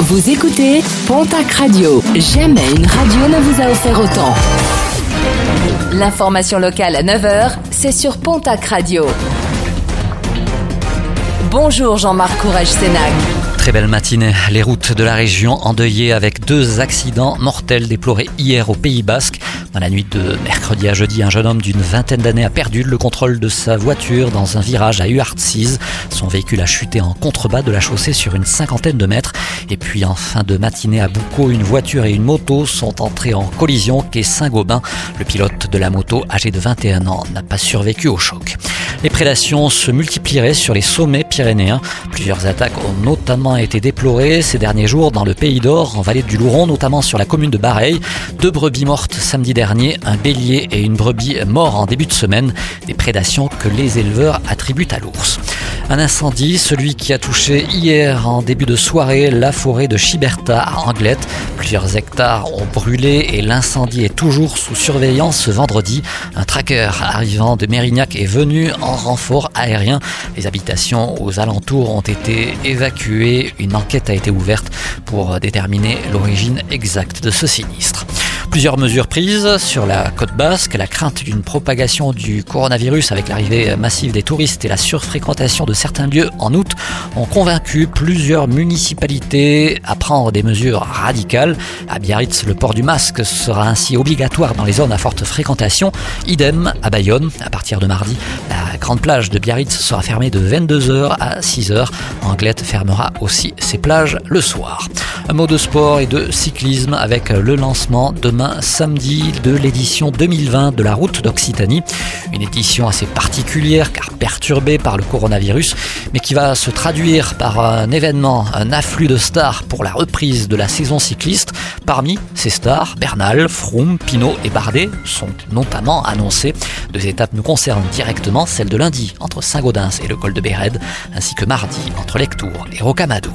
Vous écoutez Pontac Radio. Jamais une radio ne vous a offert autant. L'information locale à 9h, c'est sur Pontac Radio. Bonjour Jean-Marc Courage Sénac. Très belle matinée. Les routes de la région endeuillées avec deux accidents mortels déplorés hier au Pays Basque. Dans la nuit de mercredi à jeudi, un jeune homme d'une vingtaine d'années a perdu le contrôle de sa voiture dans un virage à Uartsis. Son véhicule a chuté en contrebas de la chaussée sur une cinquantaine de mètres. Et puis en fin de matinée à Boucault, une voiture et une moto sont entrées en collision quai Saint-Gobain. Le pilote de la moto, âgé de 21 ans, n'a pas survécu au choc. Les prédations se multiplieraient sur les sommets Plusieurs attaques ont notamment été déplorées ces derniers jours dans le Pays d'Or, en vallée du Louron, notamment sur la commune de Bareil. Deux brebis mortes samedi dernier, un bélier et une brebis morts en début de semaine. Des prédations que les éleveurs attribuent à l'ours. Un incendie, celui qui a touché hier en début de soirée la forêt de Chiberta à Anglette. Plusieurs hectares ont brûlé et l'incendie est toujours sous surveillance ce vendredi. Un tracker arrivant de Mérignac est venu en renfort aérien. Les habitations aux alentours ont été évacuées. Une enquête a été ouverte pour déterminer l'origine exacte de ce sinistre. Plusieurs mesures prises sur la côte basque, la crainte d'une propagation du coronavirus avec l'arrivée massive des touristes et la surfréquentation de certains lieux en août ont convaincu plusieurs municipalités à prendre des mesures radicales. À Biarritz, le port du masque sera ainsi obligatoire dans les zones à forte fréquentation. Idem à Bayonne. À partir de mardi, la grande plage de Biarritz sera fermée de 22h à 6h. Anglette fermera aussi ses plages le soir. Un mot de sport et de cyclisme avec le lancement demain samedi de l'édition 2020 de la route d'Occitanie. Une édition assez particulière car perturbée par le coronavirus, mais qui va se traduire par un événement, un afflux de stars pour la reprise de la saison cycliste. Parmi ces stars, Bernal, Froome, Pinot et Bardet sont notamment annoncés. Deux étapes nous concernent directement, celle de lundi entre Saint-Gaudens et le col de Béred, ainsi que mardi entre Lectour et Rocamadour.